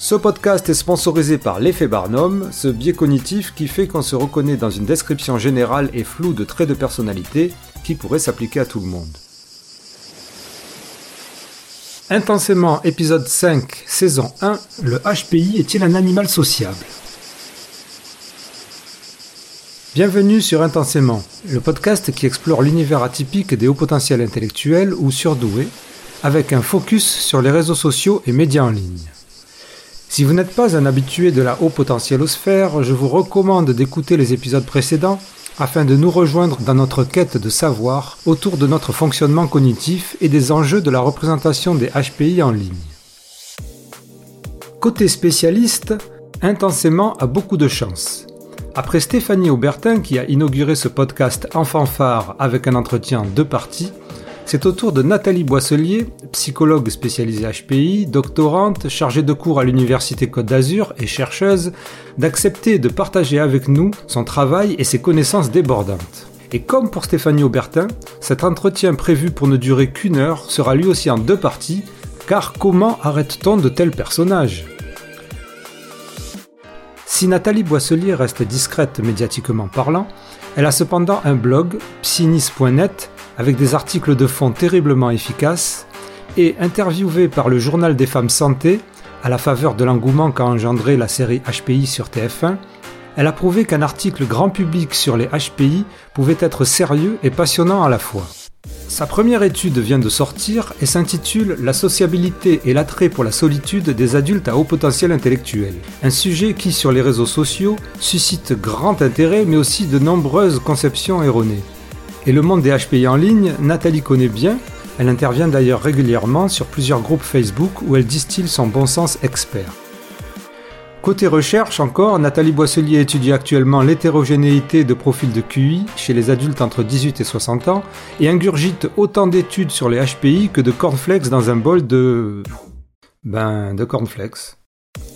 Ce podcast est sponsorisé par l'effet Barnum, ce biais cognitif qui fait qu'on se reconnaît dans une description générale et floue de traits de personnalité qui pourrait s'appliquer à tout le monde. Intensément, épisode 5, saison 1, le HPI est-il un animal sociable? Bienvenue sur Intensément, le podcast qui explore l'univers atypique des hauts potentiels intellectuels ou surdoués, avec un focus sur les réseaux sociaux et médias en ligne. Si vous n'êtes pas un habitué de la haut potentielosphère, je vous recommande d'écouter les épisodes précédents afin de nous rejoindre dans notre quête de savoir autour de notre fonctionnement cognitif et des enjeux de la représentation des HPI en ligne. Côté spécialiste, Intensément a beaucoup de chance. Après Stéphanie Aubertin qui a inauguré ce podcast en fanfare avec un entretien de parties, c'est au tour de Nathalie Boisselier, psychologue spécialisée HPI, doctorante, chargée de cours à l'Université Côte d'Azur et chercheuse, d'accepter de partager avec nous son travail et ses connaissances débordantes. Et comme pour Stéphanie Aubertin, cet entretien prévu pour ne durer qu'une heure sera lui aussi en deux parties, car comment arrête-t-on de tels personnages? Si Nathalie Boisselier reste discrète médiatiquement parlant, elle a cependant un blog, psynis.net, avec des articles de fond terriblement efficaces, et interviewée par le journal des femmes santé, à la faveur de l'engouement qu'a engendré la série HPI sur TF1, elle a prouvé qu'un article grand public sur les HPI pouvait être sérieux et passionnant à la fois. Sa première étude vient de sortir et s'intitule La sociabilité et l'attrait pour la solitude des adultes à haut potentiel intellectuel. Un sujet qui, sur les réseaux sociaux, suscite grand intérêt mais aussi de nombreuses conceptions erronées. Et le monde des HPI en ligne, Nathalie connaît bien, elle intervient d'ailleurs régulièrement sur plusieurs groupes Facebook où elle distille son bon sens expert. Côté recherche encore, Nathalie Boisselier étudie actuellement l'hétérogénéité de profils de QI chez les adultes entre 18 et 60 ans et ingurgite autant d'études sur les HPI que de cornflakes dans un bol de... Ben, de cornflakes.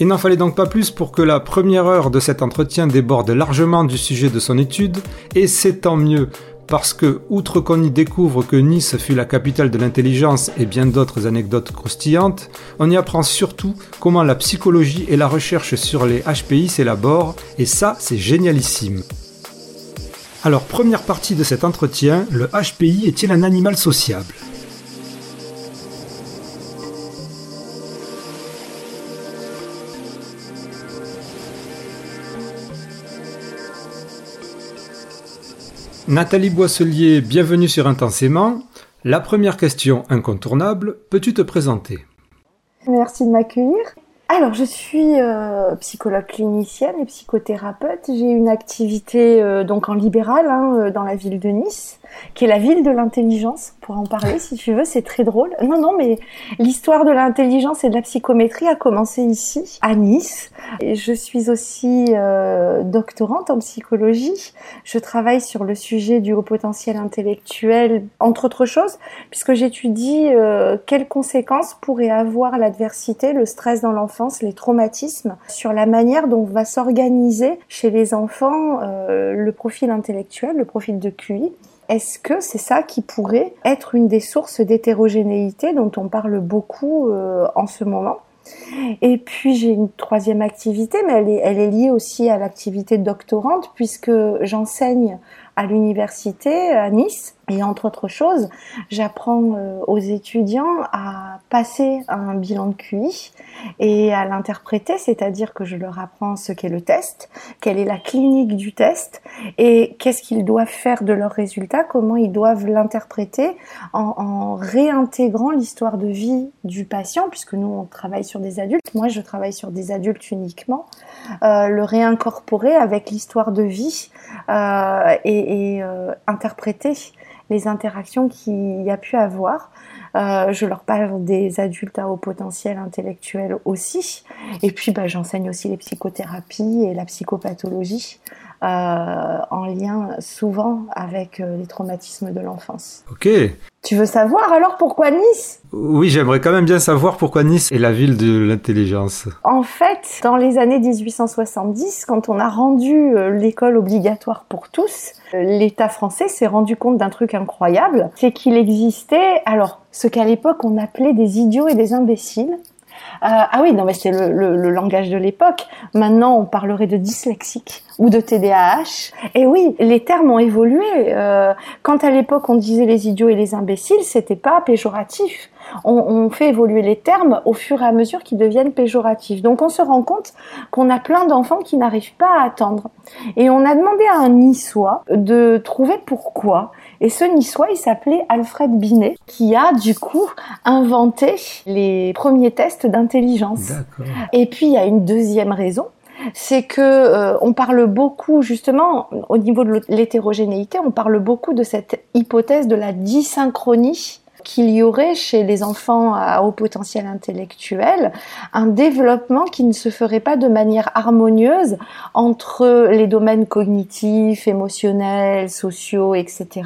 Il n'en fallait donc pas plus pour que la première heure de cet entretien déborde largement du sujet de son étude, et c'est tant mieux, parce que, outre qu'on y découvre que Nice fut la capitale de l'intelligence et bien d'autres anecdotes croustillantes, on y apprend surtout comment la psychologie et la recherche sur les HPI s'élaborent, et ça, c'est génialissime. Alors, première partie de cet entretien, le HPI est-il un animal sociable? Nathalie Boisselier, bienvenue sur Intensément. La première question incontournable, peux-tu te présenter? Merci de m'accueillir. Alors, je suis euh, psychologue clinicienne et psychothérapeute. J'ai une activité euh, donc en libéral hein, euh, dans la ville de Nice qui est la ville de l'intelligence, pour en parler si tu veux, c'est très drôle. Non, non, mais l'histoire de l'intelligence et de la psychométrie a commencé ici, à Nice. Et je suis aussi euh, doctorante en psychologie. Je travaille sur le sujet du haut potentiel intellectuel, entre autres choses, puisque j'étudie euh, quelles conséquences pourrait avoir l'adversité, le stress dans l'enfance, les traumatismes, sur la manière dont va s'organiser chez les enfants euh, le profil intellectuel, le profil de QI est-ce que c'est ça qui pourrait être une des sources d'hétérogénéité dont on parle beaucoup euh, en ce moment? Et puis j'ai une troisième activité, mais elle est, elle est liée aussi à l'activité doctorante puisque j'enseigne à l'université à Nice et entre autres choses, j'apprends euh, aux étudiants à passer un bilan de QI et à l'interpréter, c'est-à-dire que je leur apprends ce qu'est le test, quelle est la clinique du test et qu'est-ce qu'ils doivent faire de leurs résultats, comment ils doivent l'interpréter en, réintégrant l'histoire de vie du patient, puisque nous on travaille sur des adultes, moi je travaille sur des adultes uniquement, euh, le réincorporer avec l'histoire de vie euh, et, interpréter les interactions qu'il y a pu avoir. Euh, je leur parle des adultes à haut potentiel intellectuel aussi. Et puis, bah, j'enseigne aussi les psychothérapies et la psychopathologie en lien souvent avec euh, les traumatismes de l'enfance. Ok. Tu veux savoir alors pourquoi Nice? Oui, j'aimerais quand même bien savoir pourquoi Nice est la ville de l'intelligence. En fait, dans les années 1870, quand on a rendu l'école obligatoire pour tous, l'État français s'est rendu compte d'un truc incroyable, c'est qu'il existait, alors, ce qu'à l'époque on appelait des idiots et des imbéciles, ah oui, non mais c'est le, le, langage de l'époque. Maintenant, on parlerait de dyslexique ou de TDAH. Et oui, les termes ont évolué. Euh, quand à l'époque on disait les idiots et les imbéciles, c'était pas péjoratif. On, on, fait évoluer les termes au fur et à mesure qu'ils deviennent péjoratifs. Donc on se rend compte qu'on a plein d'enfants qui n'arrivent pas à attendre. Et on a demandé à un niçois de trouver pourquoi. Et ce niçois, il s'appelait Alfred Binet, qui a du coup inventé les premiers tests d'intelligence. Et puis il y a une deuxième raison, c'est que euh, on parle beaucoup justement au niveau de l'hétérogénéité, on parle beaucoup de cette hypothèse de la dysynchronie qu'il y aurait chez les enfants à haut potentiel intellectuel un développement qui ne se ferait pas de manière harmonieuse entre les domaines cognitifs, émotionnels, sociaux, etc.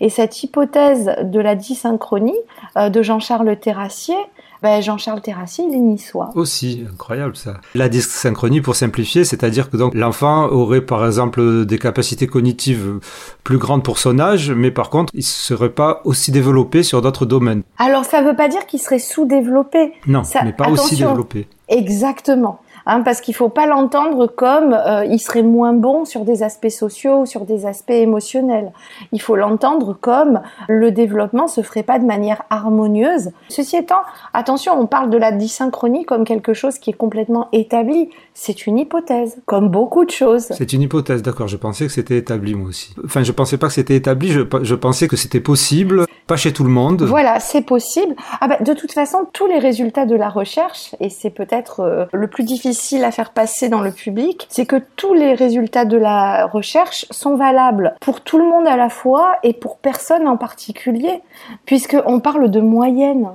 Et cette hypothèse de la dysynchronie euh, de Jean-Charles Terrassier ben, Jean-Charles Terrassi, il est niçois. Aussi, incroyable ça. La dysynchronie, pour simplifier, c'est-à-dire que donc l'enfant aurait par exemple des capacités cognitives plus grandes pour son âge, mais par contre, il serait pas aussi développé sur d'autres domaines. Alors ça veut pas dire qu'il serait sous-développé. Non, mais pas aussi développé. Exactement hein, parce qu'il faut pas l'entendre comme euh, il serait moins bon sur des aspects sociaux ou sur des aspects émotionnels. Il faut l'entendre comme le développement se ferait pas de manière harmonieuse. Ceci étant, attention, on parle de la dysynchronie comme quelque chose qui est complètement établi. C'est une hypothèse, comme beaucoup de choses. C'est une hypothèse, d'accord. Je pensais que c'était établi moi aussi. Enfin, je pensais pas que c'était établi. Je, je pensais que c'était possible, pas chez tout le monde. Voilà, c'est possible. Ah bah, de toute façon, tous les résultats de la recherche, et c'est peut-être euh, le plus difficile difficile à faire passer dans le public, c'est que tous les résultats de la recherche sont valables pour tout le monde à la fois et pour personne en particulier, puisqu'on parle de moyenne.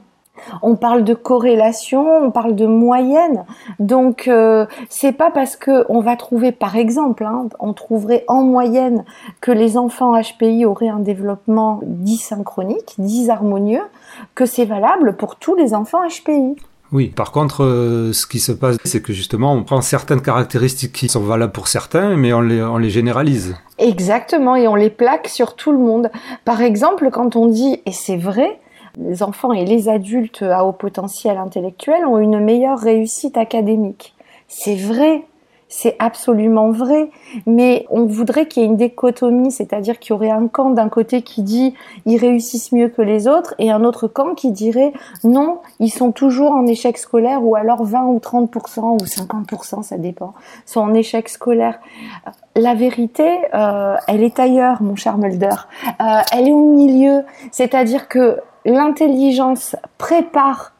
On parle de corrélation, on parle de moyenne. Donc euh, c'est pas parce que on va trouver, par exemple, hein, on trouverait en moyenne que les enfants HPI auraient un développement disynchronique, disharmonieux, que c'est valable pour tous les enfants HPI. Oui, par contre, euh, ce qui se passe, c'est que justement, on prend certaines caractéristiques qui sont valables pour certains, mais on les, on les généralise. Exactement, et on les plaque sur tout le monde. Par exemple, quand on dit, et c'est vrai, les enfants et les adultes à haut potentiel intellectuel ont une meilleure réussite académique. C'est vrai, c'est absolument vrai, mais on voudrait qu'il y ait une dichotomie, c'est-à-dire qu'il y aurait un camp d'un côté qui dit ils réussissent mieux que les autres et un autre camp qui dirait non, ils sont toujours en échec scolaire ou alors 20 ou 30% ou 50%, ça dépend, sont en échec scolaire. La vérité, euh, elle est ailleurs, mon cher Mulder. Euh, elle est au milieu, c'est-à-dire que l'intelligence prépare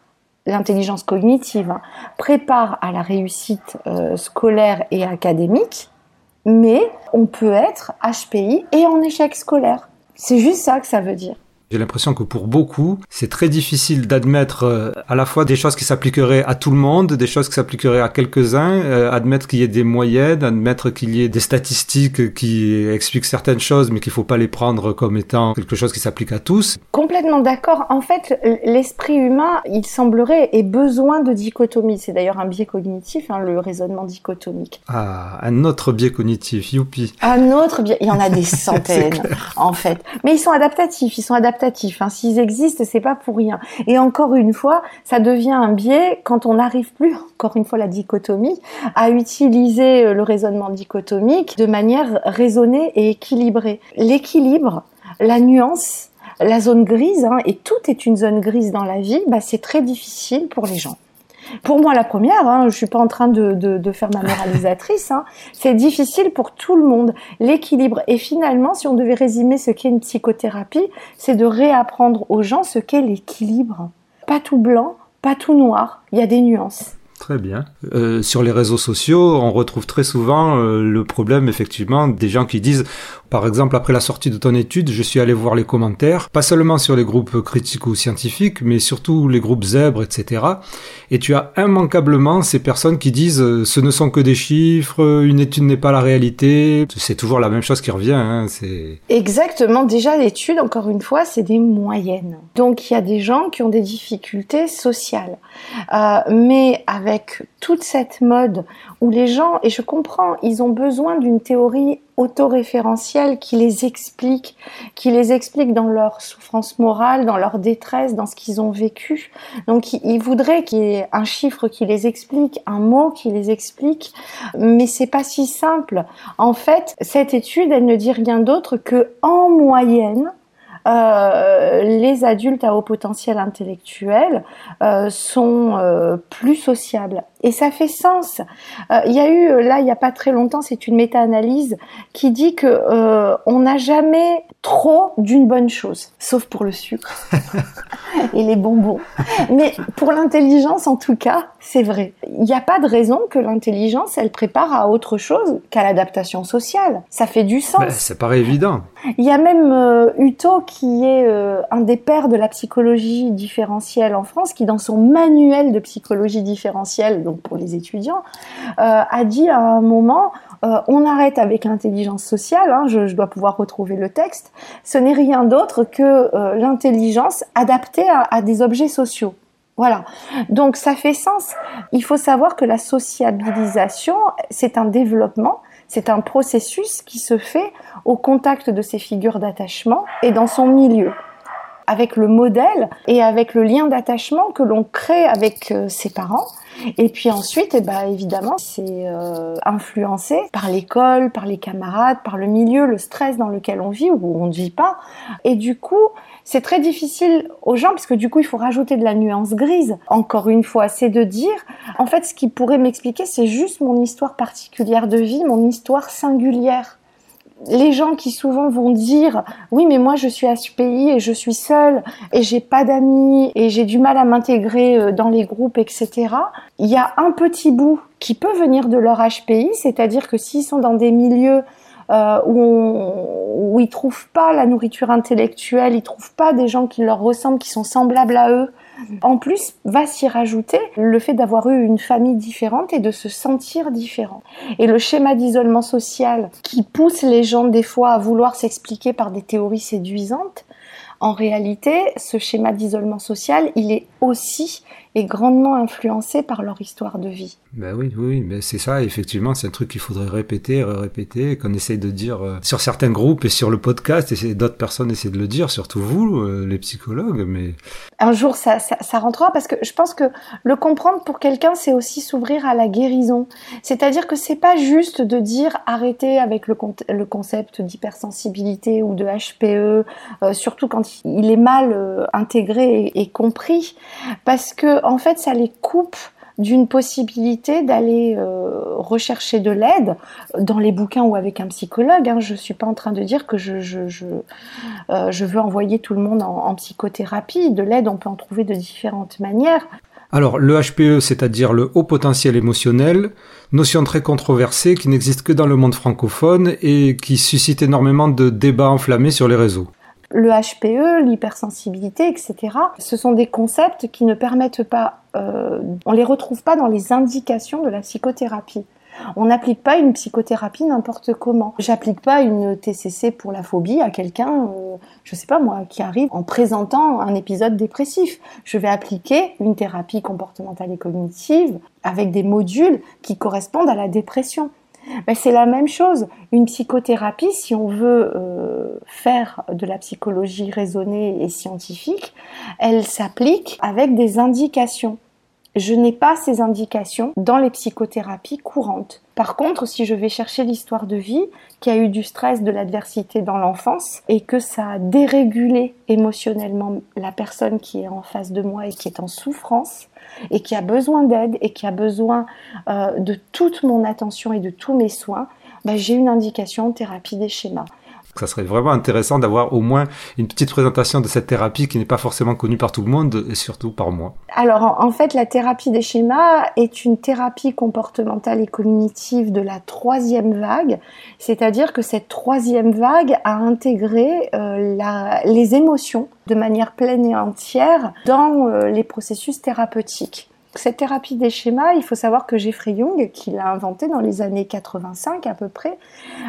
l'intelligence cognitive hein, prépare à la réussite euh, scolaire et académique, mais on peut être HPI et en échec scolaire. C'est juste ça que ça veut dire. J'ai l'impression que pour beaucoup, c'est très difficile d'admettre euh, à la fois des choses qui s'appliqueraient à tout le monde, des choses qui s'appliqueraient à quelques-uns, euh, admettre qu'il y ait des moyennes, admettre qu'il y ait des statistiques qui expliquent certaines choses, mais qu'il faut pas les prendre comme étant quelque chose qui s'applique à tous. Complètement d'accord. En fait, l'esprit humain, il semblerait, ait besoin de dichotomie. C'est d'ailleurs un biais cognitif, hein, le raisonnement dichotomique. Ah, un autre biais cognitif, youpi. Un autre biais. Il y en a des centaines, en fait. Mais ils sont adaptatifs. Ils sont adaptatifs Hein. S'ils existent, c'est pas pour rien. Et encore une fois, ça devient un biais quand on n'arrive plus, encore une fois la dichotomie, à utiliser euh, le raisonnement dichotomique de manière raisonnée et équilibrée. L'équilibre, la nuance, la zone grise, hein, et tout est une zone grise dans la vie, bah, c'est très difficile pour les gens. Pour moi, la première, hein, je suis pas en train de, de, de faire ma moralisatrice, hein, c'est difficile pour tout le monde. L'équilibre. Et finalement, si on devait résumer ce qu'est une psychothérapie, c'est de réapprendre aux gens ce qu'est l'équilibre. Pas tout blanc, pas tout noir. Il y a des nuances. Très bien. Euh, sur les réseaux sociaux, on retrouve très souvent euh, le problème effectivement des gens qui disent par exemple, après la sortie de ton étude, je suis allé voir les commentaires, pas seulement sur les groupes critiques ou scientifiques, mais surtout les groupes zèbres, etc. Et tu as immanquablement ces personnes qui disent euh, ce ne sont que des chiffres, une étude n'est pas la réalité. C'est toujours la même chose qui revient. Hein, c'est exactement. Déjà, l'étude, encore une fois, c'est des moyennes. Donc, il y a des gens qui ont des difficultés sociales, euh, mais avec avec toute cette mode où les gens, et je comprends, ils ont besoin d'une théorie autoréférentielle qui les explique, qui les explique dans leur souffrance morale, dans leur détresse, dans ce qu'ils ont vécu. Donc ils voudraient qu'il y ait un chiffre qui les explique, un mot qui les explique, mais c'est pas si simple. En fait, cette étude, elle ne dit rien d'autre que en moyenne, euh, les adultes à haut potentiel intellectuel euh, sont euh, plus sociables. Et ça fait sens. Il y a eu là, il n'y a pas très longtemps, c'est une méta-analyse qui dit que on n'a jamais trop d'une bonne chose, sauf pour le sucre et les bonbons. Mais pour l'intelligence, en tout cas, c'est vrai. Il n'y a pas de raison que l'intelligence, elle prépare à autre chose qu'à l'adaptation sociale. Ça fait du sens. Ben, ça paraît évident. Il y a même euh, Uto, qui est euh, un des pères de la psychologie différentielle en France, qui dans son manuel de psychologie différentielle, donc pour les étudiants, euh, a dit à un moment, euh, on arrête avec l'intelligence sociale, hein, je, dois pouvoir retrouver le texte, ce n'est rien d'autre que euh, l'intelligence adaptée à, des objets sociaux. Voilà. Donc ça fait sens. Il faut savoir que la sociabilisation, c'est un développement, c'est un processus qui se fait au contact de ces figures d'attachement et dans son milieu avec le modèle et avec le lien d'attachement que l'on crée avec ses parents. Et puis ensuite, eh ben, évidemment, c'est euh, influencé par l'école, par les camarades, par le milieu, le stress dans lequel on vit ou on ne vit pas. Et du coup, c'est très difficile aux gens parce que du coup, il faut rajouter de la nuance grise. Encore une fois, c'est de dire, en fait, ce qui pourrait m'expliquer, c'est juste mon histoire particulière de vie, mon histoire singulière les gens qui souvent vont dire oui mais moi je suis HPI et je suis seule et j'ai pas d'amis et j'ai du mal à m'intégrer euh, dans les groupes etc. Il y a un petit bout qui peut venir de leur HPI, c'est-à-dire que s'ils sont dans des milieux euh, où, on, où ils trouvent pas la nourriture intellectuelle, ils trouvent pas des gens qui leur ressemblent, qui sont semblables à eux, en plus, va s'y rajouter le fait d'avoir eu une famille différente et de se sentir différent. Et le schéma d'isolement social qui pousse les gens des fois à vouloir s'expliquer par des théories séduisantes, en réalité, ce schéma d'isolement social, il est aussi et grandement influencé par leur histoire de vie. Ben oui, oui, mais c'est ça, effectivement, c'est un truc qu'il faudrait répéter, répéter, qu'on essaye de dire euh, sur certains groupes et sur le podcast, et d'autres personnes essaient de le dire, surtout vous, euh, les psychologues, mais... Un jour, ça, ça, ça, rentrera, parce que je pense que le comprendre pour quelqu'un, c'est aussi s'ouvrir à la guérison. C'est-à-dire que c'est pas juste de dire arrêter avec le, le concept d'hypersensibilité ou de HPE, euh, surtout quand il est mal intégré et, et compris, parce que en fait, ça les coupe d'une possibilité d'aller euh, rechercher de l'aide dans les bouquins ou avec un psychologue. Hein. Je ne suis pas en train de dire que je, je, euh, veux envoyer tout le monde en, psychothérapie. De l'aide, on peut en trouver de différentes manières. Alors, le HPE, c'est-à-dire le haut potentiel émotionnel, notion très controversée qui n'existe que dans le monde francophone et qui suscite énormément de débats enflammés sur les réseaux le HPE, l'hypersensibilité, etc. Ce sont des concepts qui ne permettent pas, euh, on les retrouve pas dans les indications de la psychothérapie. On n'applique pas une psychothérapie n'importe comment. J'applique pas une TCC pour la phobie à quelqu'un, euh, je sais pas moi, qui arrive en présentant un épisode dépressif. Je vais appliquer une thérapie comportementale et cognitive avec des modules qui correspondent à la dépression. Ben, c'est la même chose. Une psychothérapie, si on veut euh, faire de la psychologie raisonnée et scientifique, elle s'applique avec des indications. Je n'ai pas ces indications dans les psychothérapies courantes. Par contre, si je vais chercher l'histoire de vie, qui a eu du stress, de l'adversité dans l'enfance, et que ça a dérégulé émotionnellement la personne qui est en face de moi et qui est en souffrance, et qui a besoin d'aide et qui a besoin euh, de toute mon attention et de tous mes soins, bah, j'ai une indication thérapie des schémas. Ça serait vraiment intéressant d'avoir au moins une petite présentation de cette thérapie qui n'est pas forcément connue par tout le monde et surtout par moi. Alors en fait, la thérapie des schémas est une thérapie comportementale et cognitive de la troisième vague, c'est-à-dire que cette troisième vague a intégré euh, les émotions de manière pleine et entière dans euh, les processus thérapeutiques. Cette thérapie des schémas, il faut savoir que Jeffrey Young, qui l'a inventée dans les années 85 à peu près,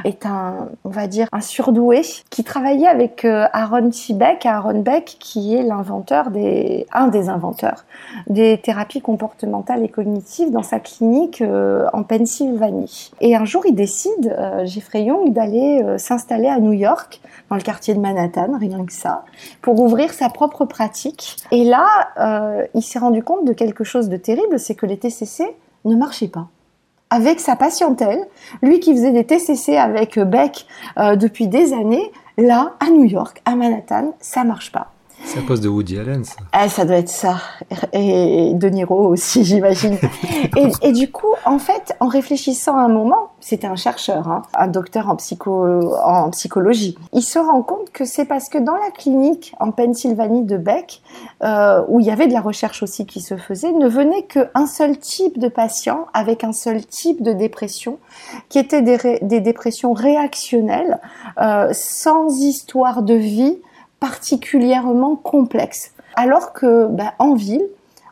est un, on va dire, un surdoué qui travaillait avec euh, Aaron T. Beck, Aaron Beck, qui est l'inventeur des, un des inventeurs des thérapies comportementales et cognitives dans sa clinique euh, en Pennsylvanie. Et un jour, il décide, euh, Jeffrey Young, d'aller s'installer à New York, dans le quartier de Manhattan, rien que ça, pour ouvrir sa propre pratique. Et là, il s'est rendu compte de quelque chose terrible, c'est que les TCC ne marchaient pas. Avec sa patientèle, lui qui faisait des TCC avec Beck euh, depuis des années, là, à New York, à Manhattan, ça marche pas. C'est à cause de Woody Allen, ça. Ah, ça doit être ça. Et De Niro aussi, j'imagine. et, du coup, en fait, en réfléchissant un moment, c'était un chercheur, hein, un docteur en, psycho, en psychologie, il se rend compte que c'est parce que dans la clinique en Pennsylvanie de Beck, euh, où il y avait de la recherche aussi qui se faisait, ne venait qu'un seul type de patient avec un seul type de dépression, qui étaient des, des dépressions réactionnelles, euh, sans histoire de vie, particulièrement complexe. Alors que ben, en ville,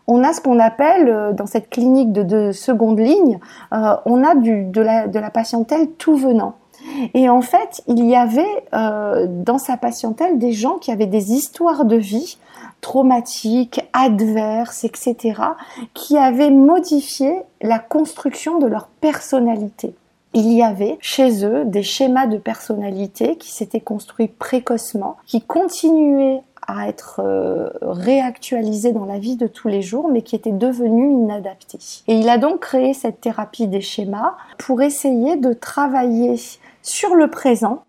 on a ce qu'on appelle euh, dans cette clinique de, seconde ligne, euh, on a du, de, la, de la patientèle tout venant. Et en fait, il y avait euh, dans sa patientèle des gens qui avaient des histoires de vie traumatiques, adverses, etc., qui avaient modifié la construction de leur personnalité il y avait chez eux des schémas de personnalité qui s'étaient construits précocement, qui continuaient à être euh, réactualisés dans la vie de tous les jours, mais qui étaient devenus inadaptés. Et il a donc créé cette thérapie des schémas pour essayer de travailler sur le présent,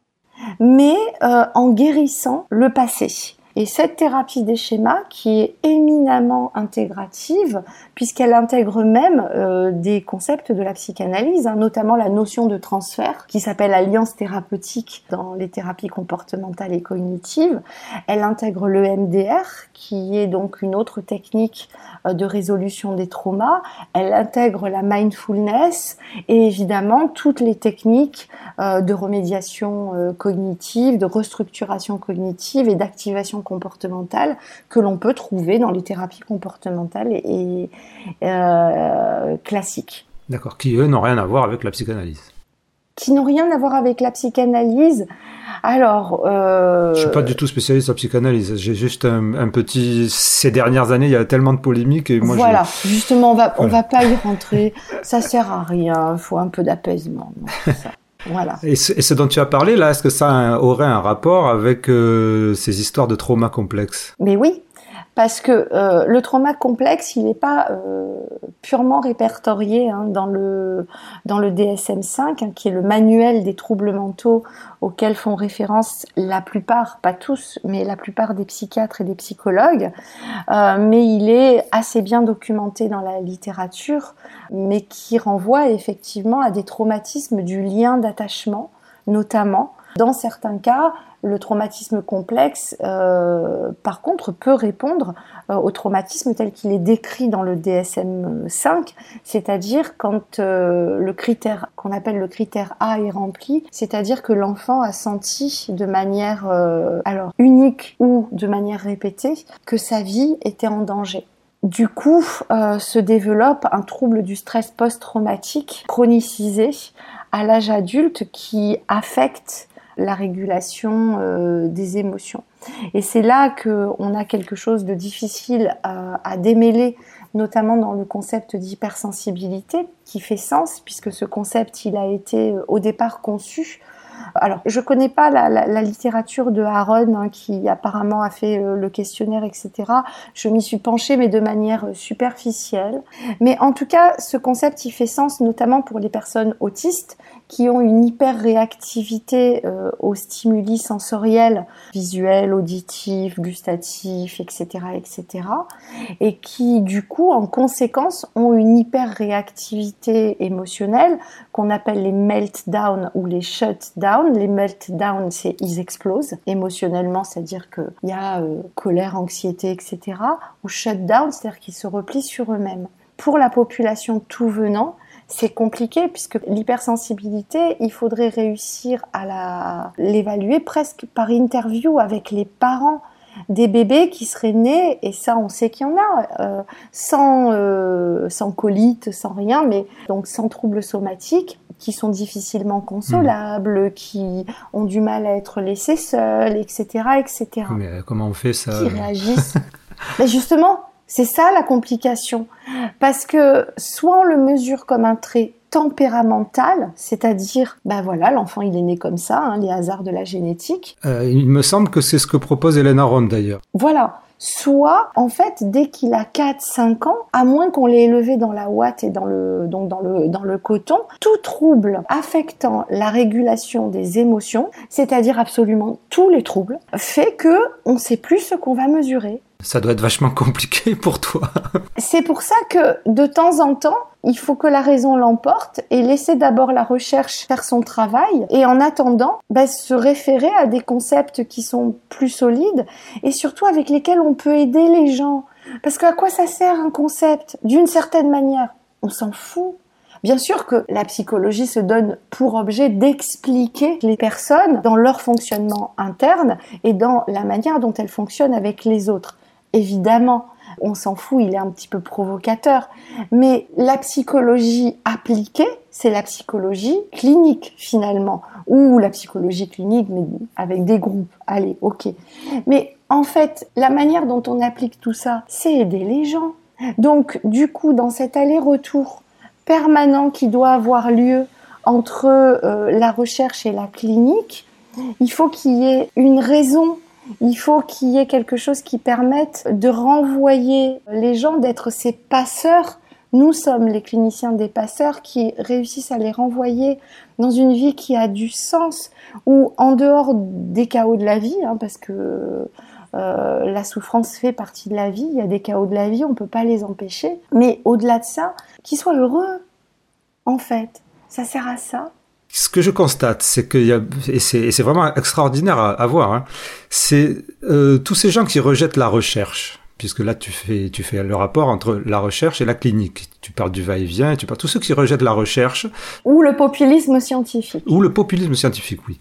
mais euh, en guérissant le passé. Et cette thérapie des schémas, qui est éminemment intégrative, puisqu'elle intègre même euh, des concepts de la psychanalyse, hein, notamment la notion de transfert, qui s'appelle alliance thérapeutique dans les thérapies comportementales et cognitives. Elle intègre le MDR, qui est donc une autre technique euh, de résolution des traumas. Elle intègre la mindfulness et évidemment toutes les techniques euh, de remédiation cognitive, de restructuration cognitive et d'activation comportementale que l'on peut trouver dans les thérapies comportementales et, euh, classiques. D'accord, qui eux n'ont rien à voir avec la psychanalyse. Qui n'ont rien à voir avec la psychanalyse. Alors, euh... je suis pas du tout spécialiste en psychanalyse. J'ai juste un, petit. Ces dernières années, il y a tellement de polémiques et moi. Voilà, justement, on va on va pas y rentrer. ça sert à rien. Il faut un peu d'apaisement. Voilà. Et ce, dont tu as parlé là, est-ce que ça aurait un rapport avec euh, ces histoires de trauma complexes? Mais oui, parce que euh, le trauma complexe, il n'est pas euh, purement répertorié hein, dans le dans le DSM-5, hein, qui est le manuel des troubles mentaux auxquels font référence la plupart, pas tous, mais la plupart des psychiatres et des psychologues. Euh, mais il est assez bien documenté dans la littérature, mais qui renvoie effectivement à des traumatismes du lien d'attachement, notamment. Dans certains cas, le traumatisme complexe, euh, par contre, peut répondre euh, au traumatisme tel qu'il est décrit dans le DSM-5, c'est-à-dire quand euh, le critère qu'on appelle le critère A est rempli, c'est-à-dire que l'enfant a senti de manière alors unique ou de manière répétée que sa vie était en danger. Du coup, se développe un trouble du stress post-traumatique chronicisé à l'âge adulte qui affecte la régulation euh, des émotions. Et c'est là qu'on a quelque chose de difficile à, démêler, notamment dans le concept d'hypersensibilité, qui fait sens, puisque ce concept, il a été euh, au départ conçu alors, je connais pas la, littérature de Aaron hein, qui apparemment a fait euh, le questionnaire, etc. Je m'y suis penchée, mais de manière superficielle. Mais en tout cas, ce concept, il fait sens notamment pour les personnes autistes qui ont une hyper-réactivité euh, aux stimuli sensoriels, visuels, auditifs, gustatifs, etc., etc. Et qui, du coup, en conséquence, ont une hyper-réactivité émotionnelle qu'on appelle les meltdowns ou les shutdowns. Les meltdowns, c'est ils explosent émotionnellement, c'est-à-dire qu'il y a euh, colère, anxiété, etc. Ou shutdown, c'est-à-dire qu'ils se replient sur eux-mêmes. Pour la population tout venant, c'est compliqué puisque l'hypersensibilité, il faudrait réussir à l'évaluer presque par interview avec les parents des bébés qui seraient nés, et ça on sait qu'il y en a, euh, sans, euh, sans colite, sans rien, mais donc sans troubles somatiques, qui sont difficilement consolables, mmh. qui ont du mal à être laissés seuls, etc., etc. Mais comment on fait ça Qui réagissent. mais justement, c'est ça la complication, parce que soit on le mesure comme un trait tempéramental, c'est-à-dire, ben voilà, l'enfant il est né comme ça, hein, les hasards de la génétique. Euh, il me semble que c'est ce que propose Hélène Aron d'ailleurs. Voilà. Soit, en fait, dès qu'il a 4-5 ans, à moins qu'on l'ait élevé dans la ouate et dans le, donc dans le, dans le coton, tout trouble affectant la régulation des émotions, c'est-à-dire absolument tous les troubles, fait que on sait plus ce qu'on va mesurer. Ça doit être vachement compliqué pour toi. C'est pour ça que de temps en temps, il faut que la raison l'emporte et laisser d'abord la recherche faire son travail et en attendant bah, se référer à des concepts qui sont plus solides et surtout avec lesquels on peut aider les gens. Parce qu'à quoi ça sert un concept? D'une certaine manière, on s'en fout. Bien sûr que la psychologie se donne pour objet d'expliquer les personnes dans leur fonctionnement interne et dans la manière dont elles fonctionnent avec les autres évidemment, on s'en fout, il est un petit peu provocateur. Mais la psychologie appliquée, c'est la psychologie clinique finalement, ou la psychologie clinique, mais avec des groupes. Allez, ok. Mais en fait, la manière dont on applique tout ça, c'est aider les gens. Donc, du coup, dans cet aller-retour permanent qui doit avoir lieu entre euh, la recherche et la clinique, il faut qu'il y ait une raison il faut qu'il y ait quelque chose qui permette de renvoyer les gens, d'être ces passeurs. Nous sommes les cliniciens des passeurs qui réussissent à les renvoyer dans une vie qui a du sens ou en dehors des chaos de la vie, hein, parce que euh, la souffrance fait partie de la vie, il y a des chaos de la vie, on ne peut pas les empêcher. Mais au-delà de ça, qu'ils soient heureux, en fait. Ça sert à ça ce que je constate, c'est qu'il y a, et c'est vraiment extraordinaire à, voir, hein, c'est euh, tous ces gens qui rejettent la recherche, puisque là tu fais, tu fais le rapport entre la recherche et la clinique. Tu parles du va-et-vient, tu parles tous ceux qui rejettent la recherche. Ou le populisme scientifique. Ou le populisme scientifique, oui.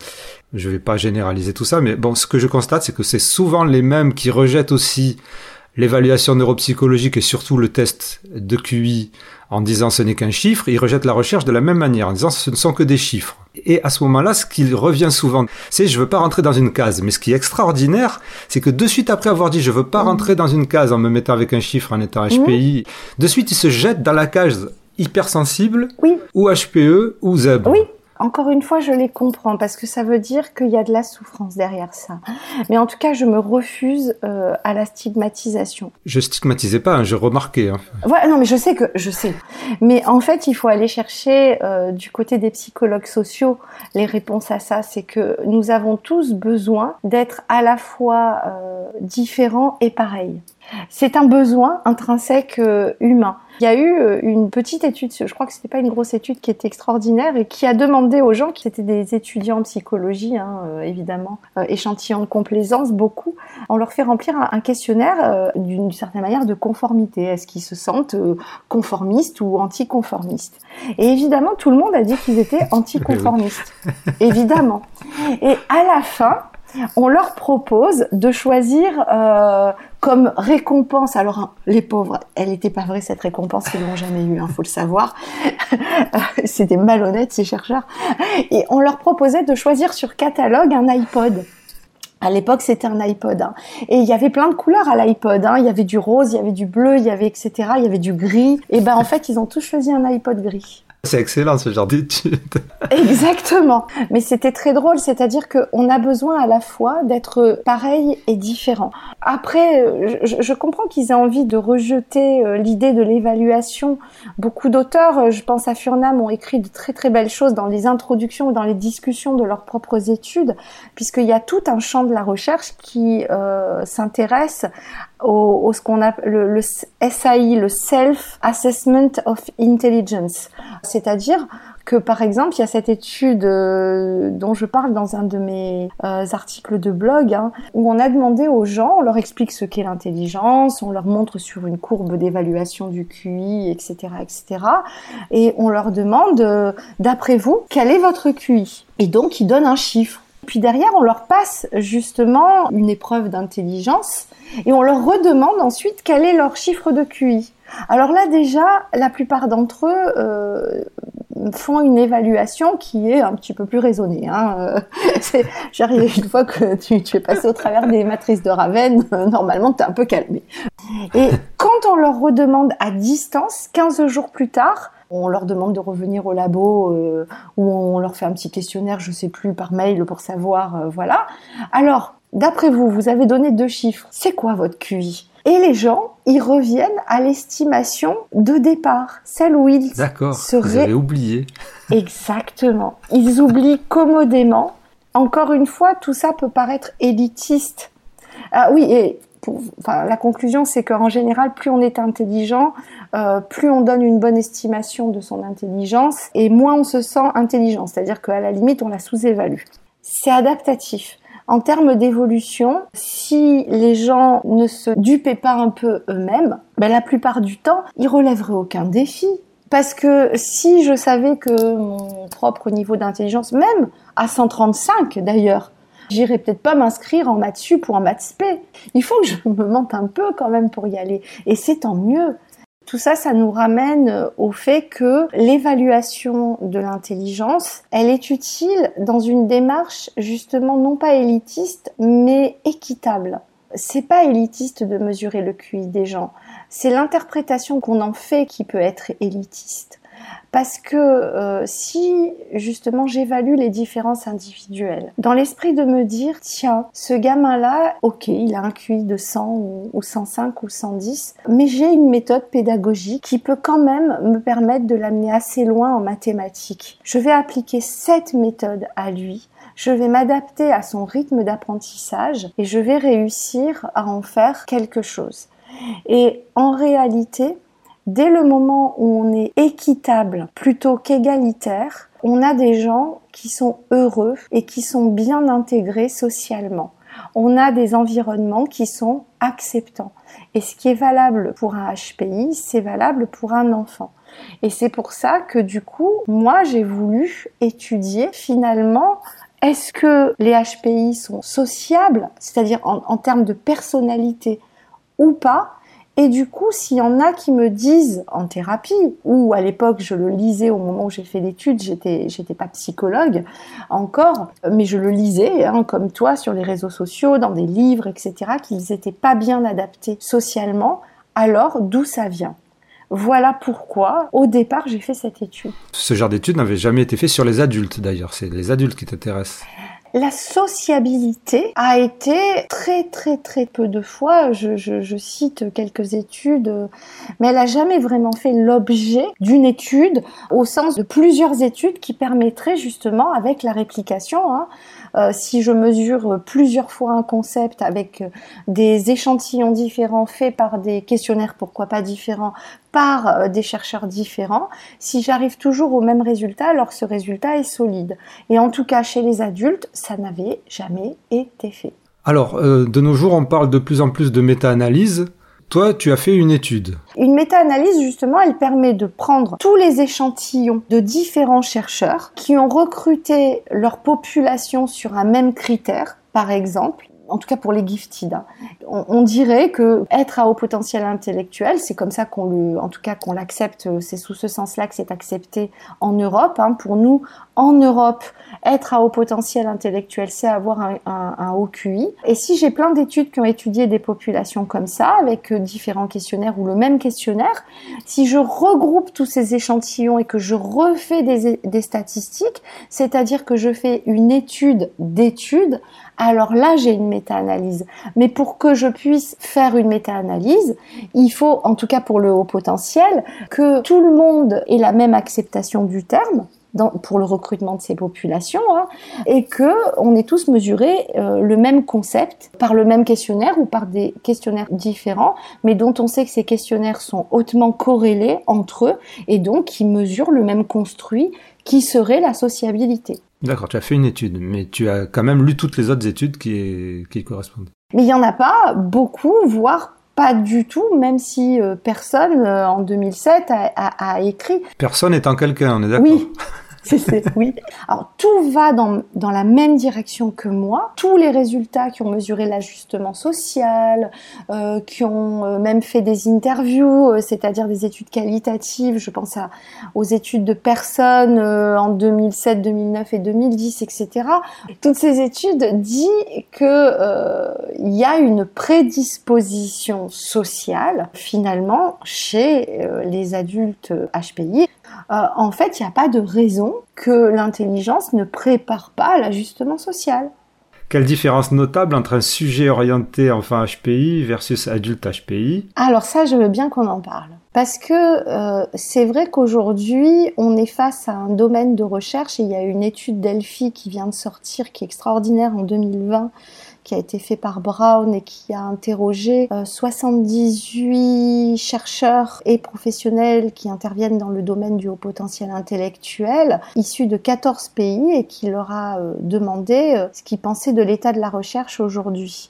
Je vais pas généraliser tout ça, mais bon, ce que je constate, c'est que c'est souvent les mêmes qui rejettent aussi l'évaluation neuropsychologique et surtout le test de QI en disant ce n'est qu'un chiffre, ils rejettent la recherche de la même manière en disant ce ne sont que des chiffres. Et à ce moment-là, ce qui revient souvent, c'est je veux pas rentrer dans une case. Mais ce qui est extraordinaire, c'est que de suite après avoir dit je veux pas rentrer dans une case en me mettant avec un chiffre en étant HPI, de suite ils se jettent dans la case hypersensible ou HPE ou ZEB. Oui encore une fois, je les comprends parce que ça veut dire qu'il y a de la souffrance derrière ça. Mais en tout cas, je me refuse euh, à la stigmatisation. Je stigmatisais pas, hein, je remarquais. Hein. Ouais, non, mais je sais que je sais. Mais en fait, il faut aller chercher euh, du côté des psychologues sociaux les réponses à ça. C'est que nous avons tous besoin d'être à la fois euh, différents et pareils. C'est un besoin intrinsèque euh, humain. Il y a eu euh, une petite étude, je crois que c'était pas une grosse étude, qui était extraordinaire et qui a demandé aux gens, qui étaient des étudiants en psychologie, hein, euh, évidemment, échantillons de complaisance, beaucoup, on leur fait remplir un, questionnaire d'une certaine manière de conformité. Est-ce qu'ils se sentent conformistes ou anticonformistes? Et évidemment, tout le monde a dit qu'ils étaient anticonformistes. évidemment. Et à la fin, on leur propose de choisir euh, comme récompense. Alors les pauvres, elle n'était pas vraie cette récompense, ils l'ont jamais eu, hein, faut le savoir. C'était malhonnête ces chercheurs. Et on leur proposait de choisir sur catalogue un iPod. À l'époque, c'était un iPod. Hein. Et il y avait plein de couleurs à l'iPod. Hein. Il y avait du rose, il y avait du bleu, il y avait etc. Il y avait du gris. Et ben en fait, ils ont tous choisi un iPod gris. C'est excellent ce genre d'étude. Exactement. Mais c'était très drôle, c'est-à-dire qu'on a besoin à la fois d'être pareil et différent. Après, je, comprends qu'ils aient envie de rejeter euh, l'idée de l'évaluation. Beaucoup d'auteurs, euh, je pense à Furnam, ont écrit de très très belles choses dans les introductions ou dans les discussions de leurs propres études, puisqu'il y a tout un champ de la recherche qui euh, s'intéresse au, ce qu'on appelle le, le, SAI, le Self Assessment of Intelligence. C'est-à-dire que par exemple, il y a cette étude euh, dont je parle dans un de mes euh, articles de blog, hein, où on a demandé aux gens, on leur explique ce qu'est l'intelligence, on leur montre sur une courbe d'évaluation du QI, etc., etc., et on leur demande, euh, d'après vous, quel est votre QI Et donc, ils donnent un chiffre Puis derrière, on leur passe justement une épreuve d'intelligence et on leur redemande ensuite quel est leur chiffre de QI. Alors là déjà, la plupart d'entre eux euh, font une évaluation qui est un petit peu plus raisonnée. Hein. J'arrive une fois que tu, es passé au travers des matrices de Raven, euh, normalement tu es un peu calmé. Et quand on leur redemande à distance, 15 jours plus tard, on leur demande de revenir au labo euh, ou on leur fait un petit questionnaire, je sais plus, par mail pour savoir, euh, voilà. Alors, d'après vous, vous avez donné deux chiffres. C'est quoi votre QI? Et les gens, ils reviennent à l'estimation de départ, celle où ils seraient... vous oublié. Exactement. Ils oublient commodément. Encore une fois, tout ça peut paraître élitiste. Ah oui, et enfin, la conclusion, c'est qu'en général, plus on est intelligent, euh, plus on donne une bonne estimation de son intelligence, et moins on se sent intelligent. C'est-à-dire qu'à la limite, on la sous-évalue. C'est adaptatif. En termes d'évolution, si les gens ne se dupaient pas un peu eux-mêmes, ben la plupart du temps, ils relèveraient aucun défi. Parce que si je savais que mon propre niveau d'intelligence, même à 135 d'ailleurs, j'irais peut-être pas m'inscrire en maths sup ou en maths spé. Il faut que je me mente un peu quand même pour y aller. Et c'est tant mieux. Tout ça, ça nous ramène euh, au fait que l'évaluation de l'intelligence, elle est utile dans une démarche justement non pas élitiste, mais équitable. C'est pas élitiste de mesurer le QI des gens. C'est l'interprétation qu'on en fait qui peut être élitiste parce que euh, si justement j'évalue les différences individuelles, dans l'esprit de me dire tiens, ce gamin-là, ok, il a un QI de 100 ou, 105 ou 110, mais j'ai une méthode pédagogique qui peut quand même me permettre de l'amener assez loin en mathématiques. Je vais appliquer cette méthode à lui je vais m'adapter à son rythme d'apprentissage et je vais réussir à en faire quelque chose. Et en réalité, Dès le moment où on est équitable plutôt qu'égalitaire, on a des gens qui sont heureux et qui sont bien intégrés socialement. On a des environnements qui sont acceptants. Et ce qui est valable pour un HPI, c'est valable pour un enfant. Et c'est pour ça que du coup, moi, j'ai voulu étudier finalement est-ce que les HPI sont sociables, c'est-à-dire en, termes de personnalité ou pas, et du coup, s'il y en a qui me disent en thérapie, ou à l'époque je le lisais au moment où j'ai fait l'étude, j'étais j'étais pas psychologue encore, mais je le lisais hein, comme toi sur les réseaux sociaux, dans des livres, etc., qu'ils n'étaient pas bien adaptés socialement. Alors d'où ça vient? Voilà pourquoi, au départ, j'ai fait cette étude. Ce genre d'étude n'avait jamais été fait sur les adultes, d'ailleurs. C'est les adultes qui t'intéressent. La sociabilité a été très très très peu de fois, je, je, je cite quelques études, mais elle a jamais vraiment fait l'objet d'une étude au sens de plusieurs études qui permettraient justement avec la réplication, hein, euh, si je mesure plusieurs fois un concept avec des échantillons différents faits par des questionnaires, pourquoi pas différents, par euh, des chercheurs différents, si j'arrive toujours au même résultat, alors ce résultat est solide. Et en tout cas, chez les adultes, ça n'avait jamais été fait. Alors, euh, de nos jours, on parle de plus en plus de méta-analyse. Toi, tu as fait une étude. Une méta-analyse, justement, elle permet de prendre tous les échantillons de différents chercheurs qui ont recruté leur population sur un même critère, par exemple, en tout cas pour les gifted. On, dirait que être à haut potentiel intellectuel, c'est comme ça qu'on le, en tout cas qu'on l'accepte, c'est sous ce sens-là que c'est accepté en Europe. Hein. Pour nous, en Europe, être à haut potentiel intellectuel, c'est avoir un, haut QI. Et si j'ai plein d'études qui ont étudié des populations comme ça, avec euh, différents questionnaires ou le même questionnaire, si je regroupe tous ces échantillons et que je refais des statistiques, c'est-à-dire que je fais une étude d'études, alors là j'ai une méta-analyse. Mais pour que je puisse faire une méta-analyse, il faut, en tout cas pour le haut potentiel, que tout le monde ait la même acceptation du terme, pour le recrutement de ces populations hein, et que on ait tous mesuré euh, le même concept par le même questionnaire ou par des questionnaires différents, mais dont on sait que ces questionnaires sont hautement corrélés entre eux et donc qui mesurent le même construit qui serait la sociabilité. D'accord, tu as fait une étude, mais tu as quand même lu toutes les autres études qui, qui correspondent. Mais il n'y en a pas beaucoup, voire pas du tout, même si euh, personne euh, en 2007 a, a, a, écrit. Personne étant quelqu'un, on est d'accord Oui, oui. Alors tout va dans, dans la même direction que moi. Tous les résultats qui ont mesuré l'ajustement social, euh, qui ont euh, même fait des interviews, euh, c'est-à-dire des études qualitatives, je pense à, aux études de personnes en 2007, 2009 et 2010, etc. Toutes ces études disent que il y a une prédisposition sociale finalement chez les adultes HPI. En fait, il n'y a pas de raison que l'intelligence ne prépare pas à l'ajustement social. Quelle différence notable entre un sujet orienté enfant HPI versus adulte HPI Alors ça, je veux bien qu'on en parle. Parce que euh, c'est vrai qu'aujourd'hui, on est face à un domaine de recherche et il y a une étude Delphi qui vient de sortir, qui est extraordinaire en 2020, qui a été fait par Brown et qui a interrogé 78 euh, chercheurs et professionnels qui interviennent dans le domaine du haut potentiel intellectuel, issus de 14 pays et qui leur a euh, demandé euh, ce qu'ils pensaient de l'état de la recherche aujourd'hui.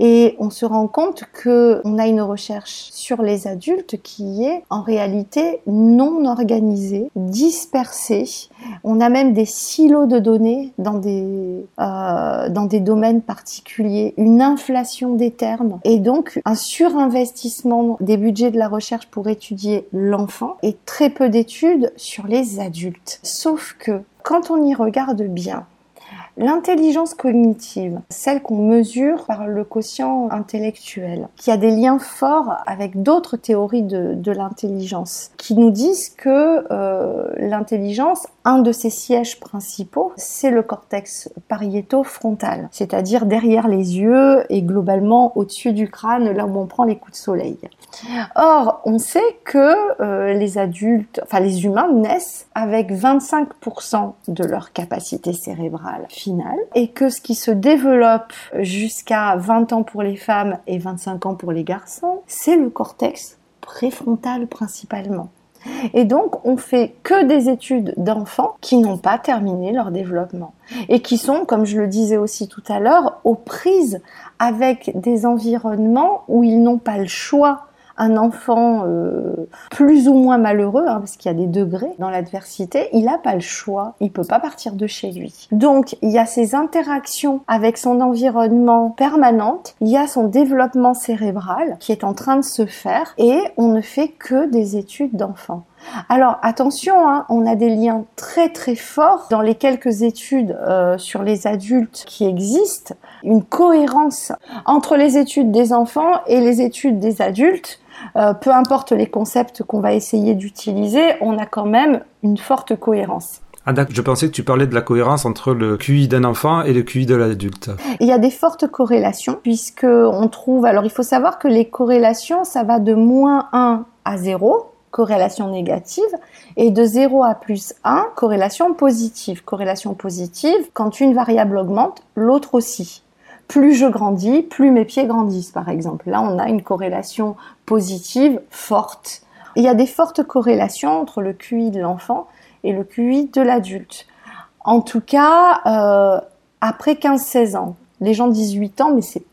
Et on se rend compte que on a une recherche sur les adultes qui est en réalité non organisée, dispersée. On a même des silos de données dans des euh, dans des domaines particuliers, une inflation des termes et donc un surinvestissement des budgets de la recherche pour étudier l'enfant et très peu d'études sur les adultes. Sauf que quand on y regarde bien, L'intelligence cognitive, celle qu'on mesure par le quotient intellectuel, qui a des liens forts avec d'autres théories de, l'intelligence, qui nous disent que euh, l'intelligence, un de ses sièges principaux, c'est le cortex pariéto-frontal, c'est-à-dire derrière les yeux et globalement au-dessus du crâne, là où on prend les coups de soleil. Or, on sait que euh, les adultes, enfin les humains naissent avec 25% de leur capacité cérébrale et que ce qui se développe jusqu'à 20 ans pour les femmes et 25 ans pour les garçons, c'est le cortex préfrontal principalement. Et donc, on fait que des études d'enfants qui n'ont pas terminé leur développement et qui sont, comme je le disais aussi tout à l'heure, aux prises avec des environnements où ils n'ont pas le choix un enfant euh, plus ou moins malheureux, hein, parce qu'il y a des degrés dans l'adversité, il n'a pas le choix, il peut pas partir de chez lui. Donc il y a ces interactions avec son environnement permanente, il y a son développement cérébral qui est en train de se faire, et on ne fait que des études d'enfants. Alors attention, hein, on a des liens très très forts dans les quelques études euh, sur les adultes qui existent, une cohérence entre les études des enfants et les études des adultes. Euh, peu importe les concepts qu'on va essayer d'utiliser, on a quand même une forte cohérence. Ah d'accord, je pensais que tu parlais de la cohérence entre le QI d'un enfant et le QI de l'adulte. Il y a des fortes corrélations puisque on trouve alors il faut savoir que les corrélations ça va de moins 1 à 0 corrélation négative, et de 0 à plus 1, corrélation positive. Corrélation positive, quand une variable augmente, l'autre aussi. Plus je grandis, plus mes pieds grandissent, par exemple. Là, on a une corrélation positive forte. Il y a des fortes corrélations entre le QI de l'enfant et le QI de l'adulte. En tout cas, euh, après 15-16 ans. Les gens de 18 ans, mais c'est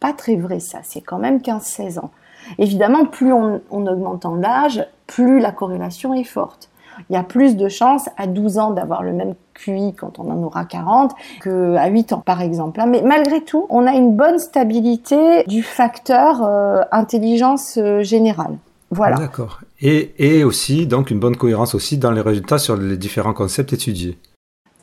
pas très vrai ça, c'est quand même 15-16 ans. Évidemment, plus on, augmente en âge, plus la corrélation est forte. Il y a plus de chances à 12 ans d'avoir le même QI quand on en aura 40 qu'à 8 ans par exemple. Mais malgré tout, on a une bonne stabilité du facteur euh, intelligence euh, générale. Voilà. D'accord. Et, et aussi, donc, une bonne cohérence aussi dans les résultats sur les différents concepts étudiés.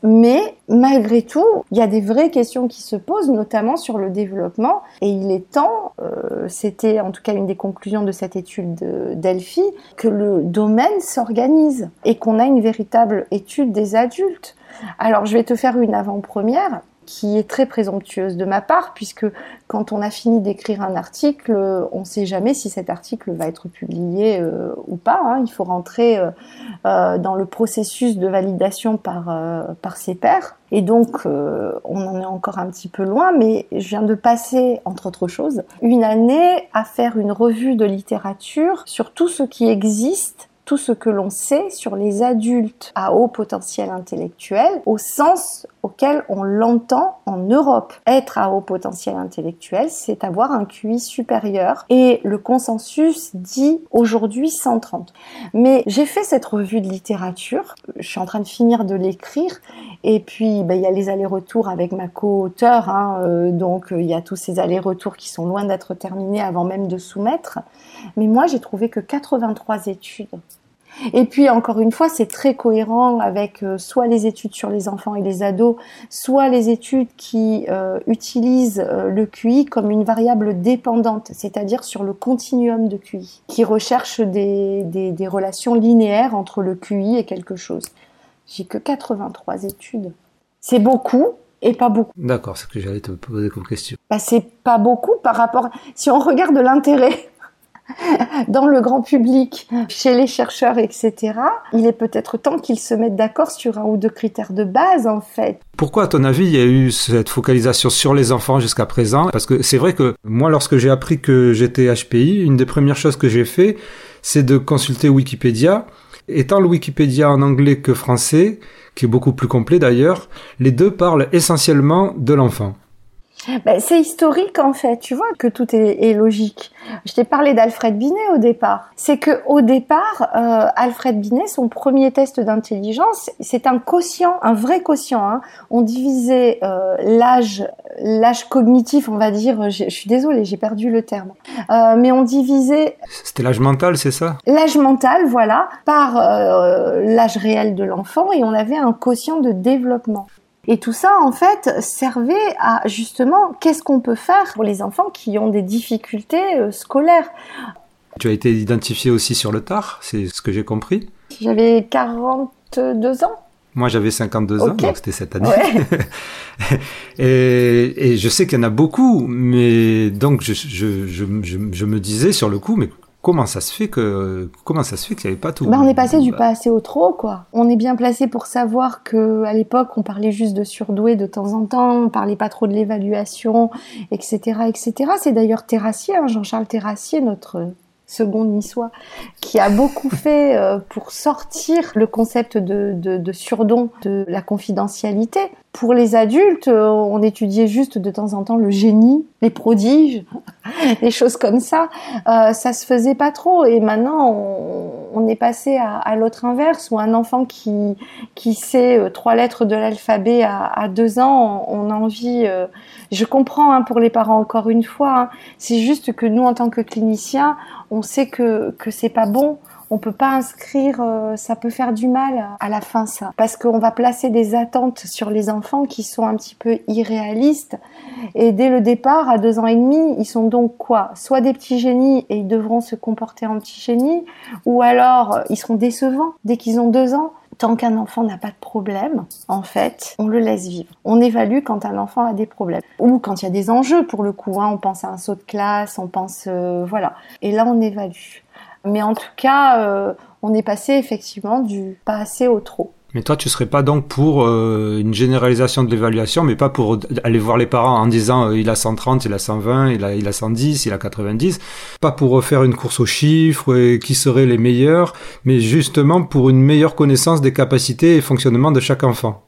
Mais malgré tout, il y a des vraies questions qui se posent, notamment sur le développement. Et il est temps, euh, c'était en tout cas une des conclusions de cette étude de Delphi, que le domaine s'organise et qu'on a une véritable étude des adultes. Alors je vais te faire une avant-première qui est très présomptueuse de ma part, puisque quand on a fini d'écrire un article, on ne sait jamais si cet article va être publié euh, ou pas. Hein. Il faut rentrer euh, euh, dans le processus de validation par, par ses pairs. Et donc, on en est encore un petit peu loin, mais je viens de passer, entre autres choses, une année à faire une revue de littérature sur tout ce qui existe tout ce que l'on sait sur les adultes à haut potentiel intellectuel au sens auquel on l'entend en Europe. Être à haut potentiel intellectuel, c'est avoir un QI supérieur et le consensus dit aujourd'hui 130. Mais j'ai fait cette revue de littérature, je suis en train de finir de l'écrire et puis ben, il y a les allers-retours avec ma co-auteure, hein, euh, donc il y a tous ces allers-retours qui sont loin d'être terminés avant même de soumettre. Mais moi j'ai trouvé que 83 études et puis encore une fois, c'est très cohérent avec euh, soit les études sur les enfants et les ados, soit les études qui euh, utilisent euh, le QI comme une variable dépendante, c'est-à-dire sur le continuum de QI, qui recherche des, des, des relations linéaires entre le QI et quelque chose. J'ai que 83 études. C'est beaucoup, et pas beaucoup. D'accord, c'est ce que j'allais te poser comme question. Bah, c'est pas beaucoup par rapport. Si on regarde l'intérêt dans le grand public, chez les chercheurs, etc., il est peut-être temps qu'ils se mettent d'accord sur un ou deux critères de base, en fait. Pourquoi, à ton avis, il y a eu cette focalisation sur les enfants jusqu'à présent? Parce que c'est vrai que moi, lorsque j'ai appris que j'étais HPI, une des premières choses que j'ai fait, c'est de consulter Wikipédia. Étant le Wikipédia en anglais que français, qui est beaucoup plus complet d'ailleurs, les deux parlent essentiellement de l'enfant. Ben, c'est historique en fait, tu vois que tout est, logique. Je t'ai parlé d'Alfred Binet au départ. C'est que au départ, euh, Alfred Binet, son premier test d'intelligence, c'est un quotient, un vrai quotient. Hein. On divisait euh, l'âge, l'âge cognitif, on va dire. Je, suis désolée, j'ai perdu le terme. Euh, mais on divisait. C'était l'âge mental, c'est ça? L'âge mental, voilà, par l'âge réel de l'enfant, et on avait un quotient de développement. Et tout ça, en fait, servait à justement qu'est-ce qu'on peut faire pour les enfants qui ont des difficultés euh, scolaires. Tu as été identifié aussi sur le tard, c'est ce que j'ai compris J'avais 42 ans. Moi, j'avais 52 ans, donc c'était cette année. et, et, je sais qu'il y en a beaucoup, mais donc je, je, je, je, me disais sur le coup, mais comment ça se fait que comment ça se fait qu'il n'y avait pas tout? Bah, on est passé du pas assez au trop quoi. On est bien placé pour savoir que à l'époque on parlait juste de surdoué de temps en temps, on parlait pas trop de l'évaluation, etc., etc. C'est d'ailleurs Terrassier, hein, Jean-Charles Terrassier, notre second niçois, qui a beaucoup fait euh, pour sortir le concept de, de, de surdon de la confidentialité. Pour les adultes, euh, on étudiait juste de temps en temps le génie, les prodiges, les choses comme ça. Euh, ça se faisait pas trop. Et maintenant, on, est passé à, l'autre inverse, où un enfant qui, qui sait euh, trois lettres de l'alphabet à, à, deux ans, on, a envie... Euh, je comprends hein, pour les parents encore une fois. Hein, c'est juste que nous, en tant que cliniciens, on sait que, que c'est pas bon on peut pas inscrire, euh, ça peut faire du mal à la fin ça, parce qu'on va placer des attentes sur les enfants qui sont un petit peu irréalistes. Et dès le départ, à deux ans et demi, ils sont donc quoi? Soit des petits génies et ils devront se comporter en petits génies, ou alors ils seront décevants dès qu'ils ont deux ans. Tant qu'un enfant n'a pas de problème, en fait, on le laisse vivre. On évalue quand un enfant a des problèmes ou quand il y a des enjeux pour le coup. Hein, on pense à un saut de classe, on pense euh, voilà. Et là, on évalue. Mais en tout cas, euh, on est passé effectivement du pas assez au trop. Mais toi, tu serais pas donc pour euh, une généralisation de l'évaluation, mais pas pour aller voir les parents en disant euh, il a 130, il a 120, il a, il a 110, il a 90, pas pour refaire une course aux chiffres et qui seraient les meilleurs, mais justement pour une meilleure connaissance des capacités et fonctionnement de chaque enfant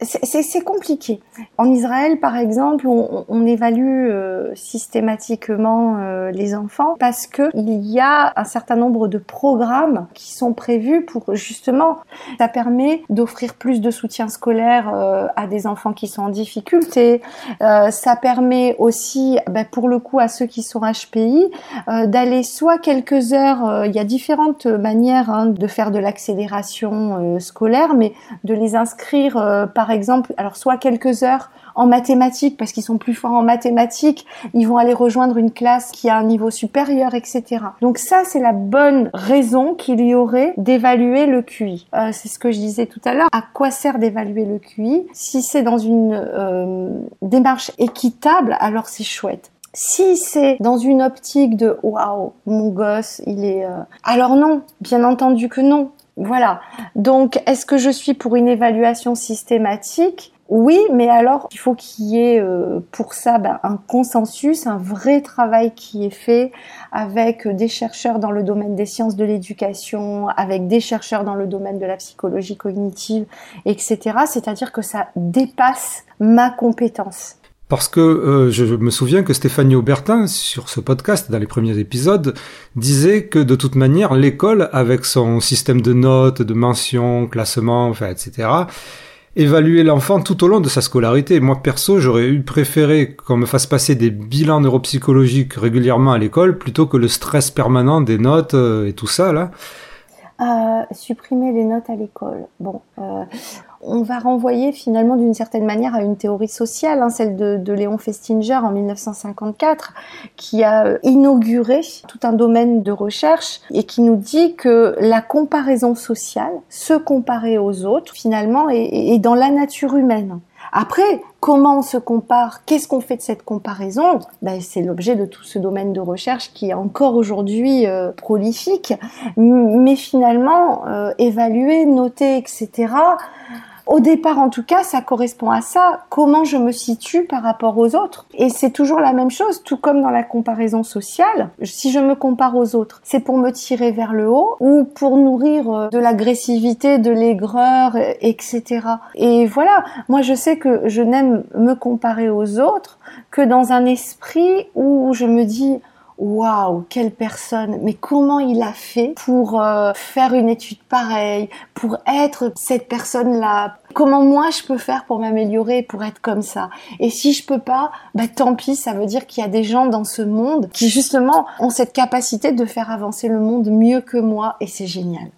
c'est compliqué. En Israël, par exemple, on, évalue euh, systématiquement euh, les enfants parce que il y a un certain nombre de programmes qui sont prévus pour justement, ça permet d'offrir plus de soutien scolaire euh, à des enfants qui sont en difficulté. ça permet aussi, ben, pour le coup, à ceux qui sont HPI, d'aller soit quelques heures. il y a différentes manières hein, de faire de l'accélération scolaire, mais de les inscrire par exemple, alors soit quelques heures en mathématiques parce qu'ils sont plus forts en mathématiques, ils vont aller rejoindre une classe qui a un niveau supérieur, etc. Donc ça, c'est la bonne raison qu'il y aurait d'évaluer le QI. Euh, c'est ce que je disais tout à l'heure. À quoi sert d'évaluer le QI Si c'est dans une euh, démarche équitable, alors c'est chouette. Si c'est dans une optique de waouh, mon gosse, il est. Euh, alors non, bien entendu que non. Voilà. Donc, est-ce que je suis pour une évaluation systématique? Oui, mais alors il faut qu'il y ait euh, pour ça ben, un consensus, un vrai travail qui est fait avec des chercheurs dans le domaine des sciences de l'éducation, avec des chercheurs dans le domaine de la psychologie cognitive, etc. C'est-à-dire que ça dépasse ma compétence. Parce que euh, je me souviens que Stéphanie Aubertin, sur ce podcast, dans les premiers épisodes, disait que de toute manière, l'école, avec son système de notes, de mentions, classements, enfin, etc., évaluer l'enfant tout au long de sa scolarité. Moi, perso, j'aurais eu préféré qu'on me fasse passer des bilans neuropsychologiques régulièrement à l'école plutôt que le stress permanent des notes euh, et tout ça, là. Euh, supprimer les notes à l'école. Bon, euh, on va renvoyer finalement d'une certaine manière à une théorie sociale, hein, celle de, Léon Festinger en 1954, qui a inauguré tout un domaine de recherche et qui nous dit que la comparaison sociale, se comparer aux autres, finalement, est dans la nature humaine. Après, comment on se compare Qu'est-ce qu'on fait de cette comparaison? Ben, C'est l'objet de tout ce domaine de recherche qui est encore aujourd'hui euh, prolifique. Mais finalement, euh, évaluer, noter, etc., au départ, en tout cas, ça correspond à ça. Comment je me situe par rapport aux autres Et c'est toujours la même chose, tout comme dans la comparaison sociale. Si je me compare aux autres, c'est pour me tirer vers le haut ou pour nourrir euh, de l'agressivité, de l'aigreur, etc. Et voilà, moi je sais que je n'aime me comparer aux autres que dans un esprit où je me dis waouh, quelle personne, mais comment il a fait pour euh, faire une étude pareille, pour être cette personne-là? Comment moi je peux faire pour m'améliorer, pour être comme ça? Et si je peux pas, bah tant pis, ça veut dire qu'il y a des gens dans ce monde qui justement ont cette capacité de faire avancer le monde mieux que moi et c'est génial.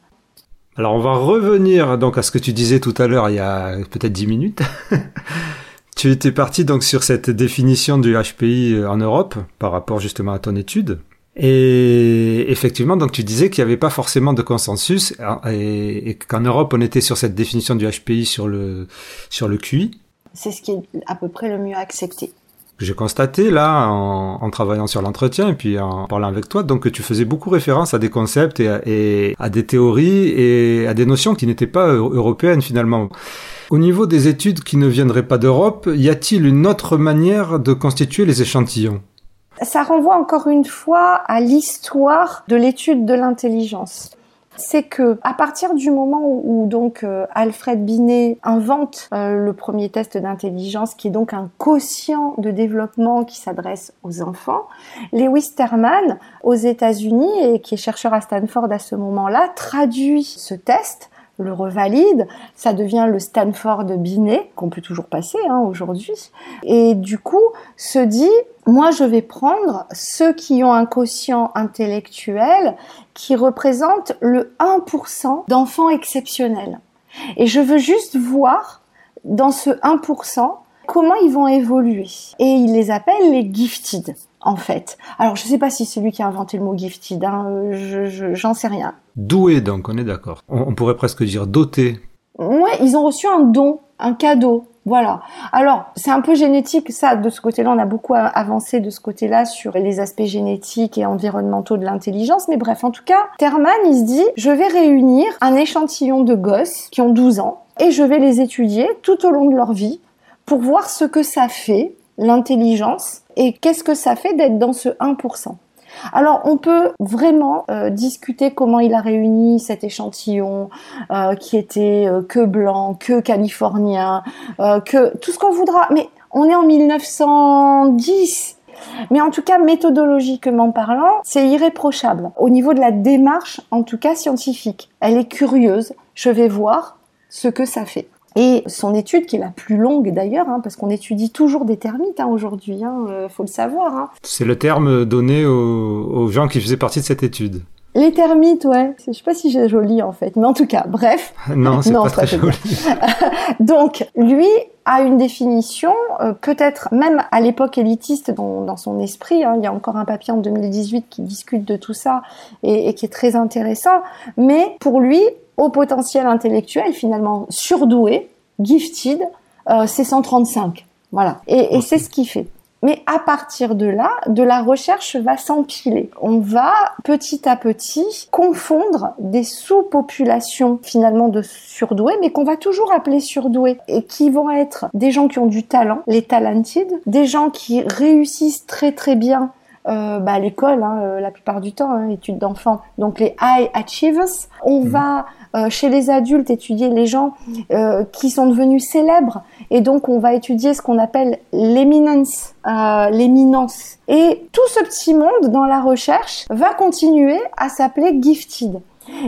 Alors on va revenir donc à ce que tu disais tout à l'heure il y a peut-être dix minutes. Tu étais parti donc sur cette définition du HPI euh, en Europe par rapport justement à ton étude. Et effectivement, donc tu disais qu'il n'y avait pas forcément de consensus hein, et, qu'en Europe on était sur cette définition du HPI sur le sur le QI. C'est ce qui est à peu près le mieux accepté. J'ai constaté là en, en travaillant sur l'entretien et puis en parlant avec toi, donc que tu faisais beaucoup référence à des concepts et et à des théories et à des notions qui n'étaient pas européennes finalement. Au niveau des études qui ne viendraient pas d'Europe, y a-t-il une autre manière de constituer les échantillons? Ça renvoie encore une fois à l'histoire de l'étude de l'intelligence. C'est que à partir du moment où, donc euh, Alfred Binet invente euh, le premier test d'intelligence qui est donc un quotient de développement qui s'adresse aux enfants, Lewis Terman aux États-Unis et qui est chercheur à Stanford à ce moment-là traduit ce test le revalide, ça devient le Stanford Binet, qu'on peut toujours passer hein, aujourd'hui, et du coup se dit, moi je vais prendre ceux qui ont un quotient intellectuel qui représente le 1% d'enfants exceptionnels. Et je veux juste voir dans ce 1% comment ils vont évoluer. Et il les appelle les gifted en fait. Alors, je ne sais pas si c'est lui qui a inventé le mot gifted, hein, je, j'en sais rien. Doué, donc, on est d'accord. On, pourrait presque dire doté. Ouais, ils ont reçu un don, un cadeau. Voilà. Alors, c'est un peu génétique, ça, de ce côté-là, on a beaucoup avancé de ce côté-là sur les aspects génétiques et environnementaux de l'intelligence, mais bref, en tout cas, Terman, il se dit, je vais réunir un échantillon de gosses qui ont 12 ans, et je vais les étudier tout au long de leur vie pour voir ce que ça fait, l'intelligence, et qu'est-ce que ça fait d'être dans ce 1% alors on peut vraiment euh, discuter comment il a réuni cet échantillon euh, qui était euh, que blanc, que californien, que tout ce qu'on voudra. Mais on est en 1910. Mais en tout cas, méthodologiquement parlant, c'est irréprochable. Au niveau de la démarche, en tout cas scientifique, elle est curieuse. Je vais voir ce que ça fait. Et son étude, qui est la plus longue d'ailleurs, hein, parce qu'on étudie toujours des termites hein, aujourd'hui, hein, euh, faut le savoir. Hein. C'est le terme donné aux, gens qui faisaient partie de cette étude. Les termites, ouais. Je sais pas si j'ai joli en fait, mais en tout cas, bref. non, c'est pas très joli. Donc, lui a une définition, euh, peut-être même à l'époque élitiste dans, dans son esprit. Hein, il y a encore un papier en 2018 qui discute de tout ça et, et qui est très intéressant. Mais pour lui, au potentiel intellectuel finalement surdoué, gifted, euh, c'est 135. Voilà. Et, et c'est ce qu'il fait. Mais à partir de là, de la recherche va s'empiler. On va petit à petit confondre des sous-populations finalement de surdoués, mais qu'on va toujours appeler surdoués, et qui vont être des gens qui ont du talent, les talented, des gens qui réussissent très très bien euh, bah, à l'école, hein, euh, la plupart du temps, hein, études d'enfants, donc les high achievers. On mhm. va chez les adultes étudier les gens euh, qui sont devenus célèbres et donc on va étudier ce qu'on appelle l'éminence, euh, l'éminence. Et tout ce petit monde dans la recherche va continuer à s'appeler gifted.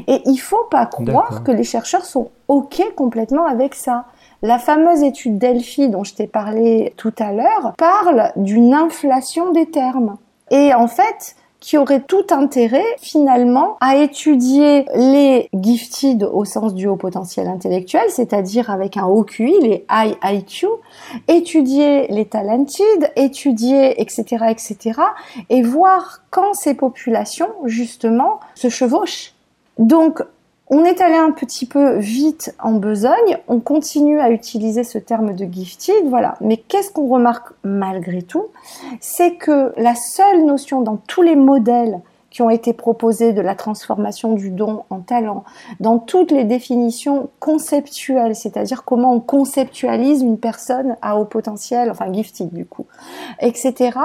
Et il faut pas croire que les chercheurs sont ok complètement avec ça. La fameuse étude Delphi dont je t'ai parlé tout à l'heure parle d'une inflation des termes. Et en fait, qui aurait tout intérêt finalement à étudier les gifted au sens du haut potentiel intellectuel, c'est-à-dire avec un haut QI, les high IQ, étudier les talented, étudier etc etc et voir quand ces populations justement se chevauchent. Donc on est allé un petit peu vite en besogne, on continue à utiliser ce terme de gifted, voilà. Mais qu'est-ce qu'on remarque malgré tout? C'est que la seule notion dans tous les modèles qui ont été proposés de la transformation du don en talent, dans toutes les définitions conceptuelles, c'est-à-dire comment on conceptualise une personne à haut potentiel, enfin gifted du coup, etc.,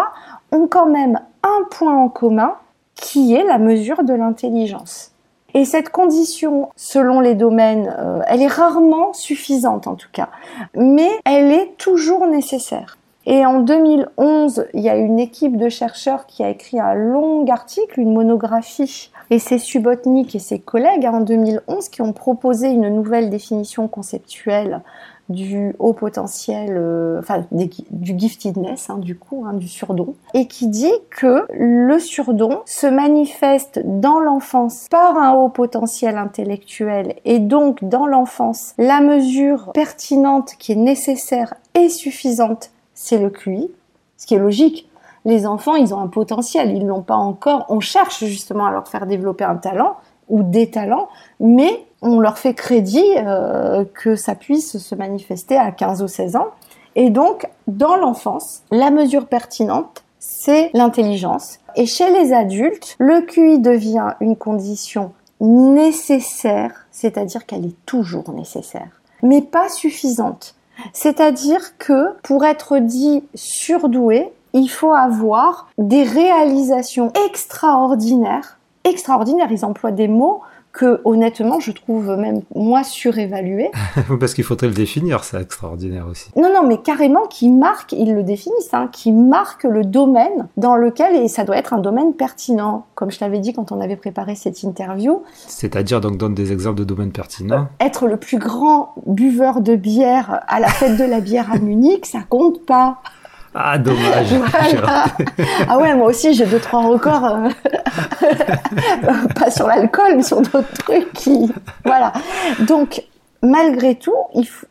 ont quand même un point en commun qui est la mesure de l'intelligence. Et cette condition, selon les domaines, euh, elle est rarement suffisante en tout cas, mais elle est toujours nécessaire. Et en 2011, il y a une équipe de chercheurs qui a écrit un long article, une monographie, et c'est Subotnik et ses collègues hein, en 2011 qui ont proposé une nouvelle définition conceptuelle du haut potentiel, euh, enfin du giftedness, hein, du coup, hein, du surdon, et qui dit que le surdon se manifeste dans l'enfance par un haut potentiel intellectuel, et donc dans l'enfance, la mesure pertinente qui est nécessaire et suffisante, c'est le QI, ce qui est logique. Les enfants, ils ont un potentiel, ils l'ont pas encore. On cherche justement à leur faire développer un talent ou des talents, mais on leur fait crédit euh, que ça puisse se manifester à 15 ou 16 ans. Et donc, dans l'enfance, la mesure pertinente, c'est l'intelligence. Et chez les adultes, le QI devient une condition nécessaire, c'est-à-dire qu'elle est toujours nécessaire, mais pas suffisante. C'est-à-dire que pour être dit surdoué, il faut avoir des réalisations extraordinaires. Extraordinaires, ils emploient des mots que honnêtement je trouve même moi surévalué. Parce qu'il faudrait le définir, c'est extraordinaire aussi. Non, non, mais carrément qui marque, ils le définissent, hein, qui marque le domaine dans lequel, et ça doit être un domaine pertinent, comme je t'avais dit quand on avait préparé cette interview. C'est-à-dire, donc donne des exemples de domaines pertinents. être le plus grand buveur de bière à la fête de la bière à Munich, ça compte pas. Ah, dommage. ah ouais, moi aussi, j'ai deux, trois records. Euh, pas sur l'alcool, mais sur d'autres trucs qui... Voilà. Donc, malgré tout,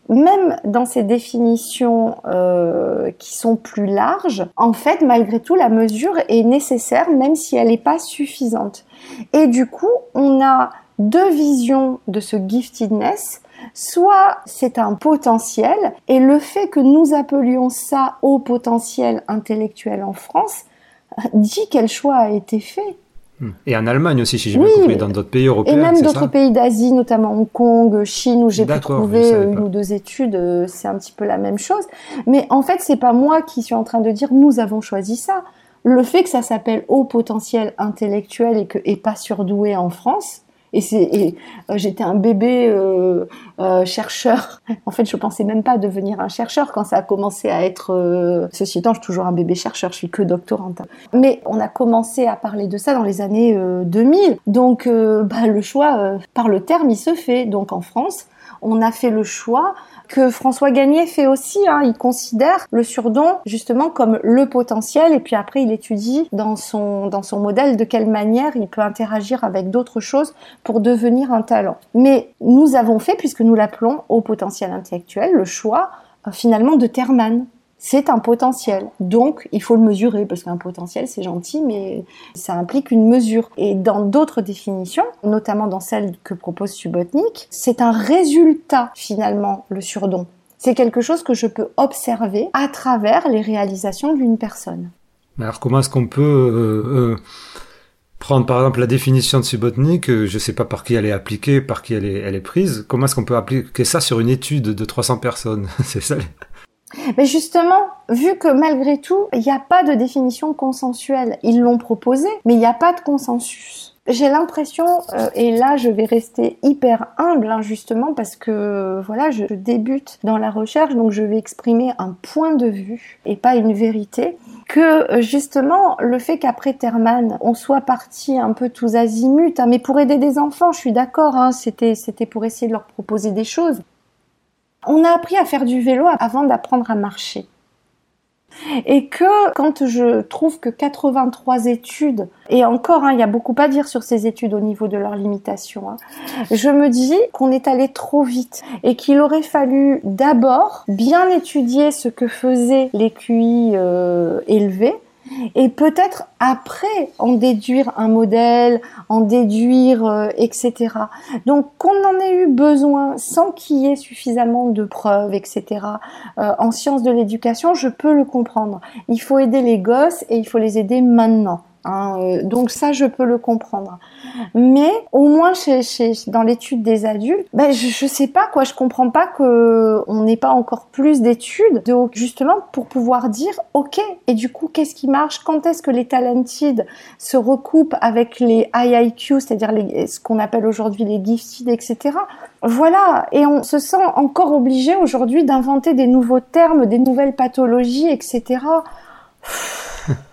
même dans ces définitions euh, qui sont plus larges, en fait, malgré tout, la mesure est nécessaire, même si elle n'est pas suffisante. Et du coup, on a deux visions de ce giftedness soit c'est un potentiel, et le fait que nous appelions ça au potentiel intellectuel en France dit quel choix a été fait. Hmm. Et en Allemagne aussi, si j'ai bien compris, dans d'autres pays européens. Et même d'autres pays d'Asie, notamment Hong Kong, Chine, où j'ai pu trouver une ou deux études, euh, c'est un petit peu la même chose. Mais en fait, c'est pas moi qui suis en train de dire nous avons choisi ça. Le fait que ça s'appelle haut potentiel intellectuel et que et pas surdoué en France, et c'est, euh, j'étais un bébé euh, euh, chercheur. En fait, je pensais même pas devenir un chercheur quand ça a commencé à être. Euh, ceci étant, je suis toujours un bébé chercheur. Je suis que doctorante. Mais on a commencé à parler de ça dans les années 2000. Donc, bah, le choix par le terme, il se fait. Donc, en France, on a fait le choix que François Gagné fait aussi. Hein. Il considère le surdon justement comme le potentiel et puis après il étudie dans son, dans son modèle de quelle manière il peut interagir avec d'autres choses pour devenir un talent. Mais nous avons fait, puisque nous l'appelons au potentiel intellectuel, le choix euh, finalement de Terman c'est un potentiel. Donc, il faut le mesurer, parce qu'un potentiel, c'est gentil, mais ça implique une mesure. Et dans d'autres définitions, notamment dans celle que propose Subotnik, c'est un résultat, finalement, le surdon. C'est quelque chose que je peux observer à travers les réalisations d'une personne. Alors comment est-ce qu'on peut euh, euh, prendre par exemple la définition de Subotnik, je ne sais pas par qui elle est appliquée, par qui elle est, elle est prise, comment est-ce qu'on peut appliquer ça sur une étude de 300 personnes? C'est ça mais justement, vu que malgré tout, il n'y a pas de définition consensuelle, ils l'ont proposé, mais il n'y a pas de consensus. J'ai l'impression, euh, et là je vais rester hyper humble hein, justement parce que voilà, je, débute dans la recherche, donc je vais exprimer un point de vue et pas une vérité. Que euh, justement le fait qu'après Terman on soit parti un peu tous azimuts, hein, mais pour aider des enfants, je suis d'accord, hein, c'était c'était pour essayer de leur proposer des choses. On a appris à faire du vélo avant d'apprendre à marcher. Et que quand je trouve que 83 études, et encore, hein, il y a beaucoup à dire sur ces études au niveau de leurs limitations, hein, je me dis qu'on est allé trop vite et qu'il aurait fallu d'abord bien étudier ce que faisaient les QI euh, élevés et peut-être après en déduire un modèle, en déduire, euh, etc. Donc qu'on en ait eu besoin sans qu'il y ait suffisamment de preuves, etc. Euh, en sciences de l'éducation, je peux le comprendre. Il faut aider les gosses et il faut les aider maintenant. Hein, euh, donc ça, je peux le comprendre. Mais au moins chez, dans l'étude des adultes, ben je, je sais pas quoi, je comprends pas que on n'ait pas encore plus d'études, de, justement pour pouvoir dire ok. Et du coup, qu'est-ce qui marche? Quand est-ce que les talented se recoupent avec les IIQ, c'est-à-dire ce qu'on appelle aujourd'hui les gifted, etc. Voilà. Et on se sent encore obligé aujourd'hui d'inventer des nouveaux termes, des nouvelles pathologies, etc.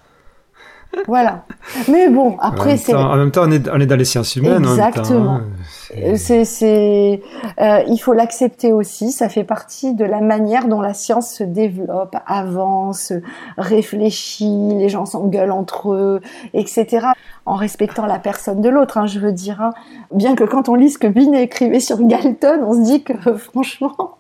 Voilà. Mais bon, après c'est. En même temps, on est, on est dans les sciences humaines. Exactement. Hein. c'est, c'est, euh, il faut l'accepter aussi. Ça fait partie de la manière dont la science se développe, avance, réfléchit. Les gens s'engueulent entre eux, etc. En respectant la personne de l'autre, hein, je veux dire. Hein. Bien que quand on lit ce que Binet écrivait sur Galton, on se dit que franchement,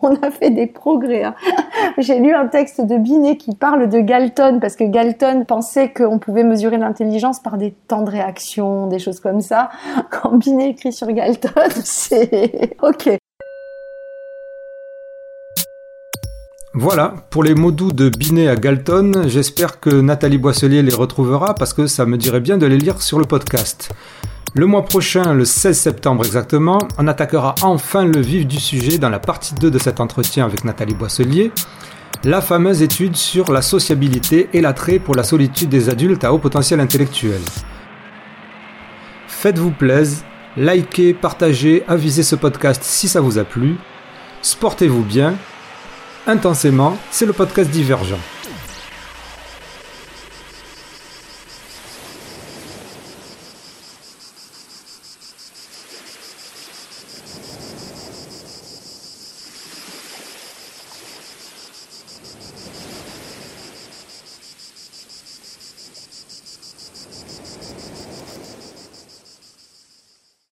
on a fait des progrès. Hein. J'ai lu un texte de Binet qui parle de Galton parce que Galton pensait qu'on pouvait mesurer l'intelligence par des temps de réaction, des choses comme ça. Quand Binet écrit sur Galton, c'est ok. Voilà, pour les mots doux de Binet à Galton, j'espère que Nathalie Boisselier les retrouvera parce que ça me dirait bien de les lire sur le podcast. Le mois prochain, le 16 septembre exactement, on attaquera enfin le vif du sujet dans la partie 2 de cet entretien avec Nathalie Boisselier, la fameuse étude sur la sociabilité et l'attrait pour la solitude des adultes à haut potentiel intellectuel. Faites-vous plaisir, likez, partagez, avisez ce podcast si ça vous a plu. Sportez-vous bien. Intensément, c'est le podcast divergent.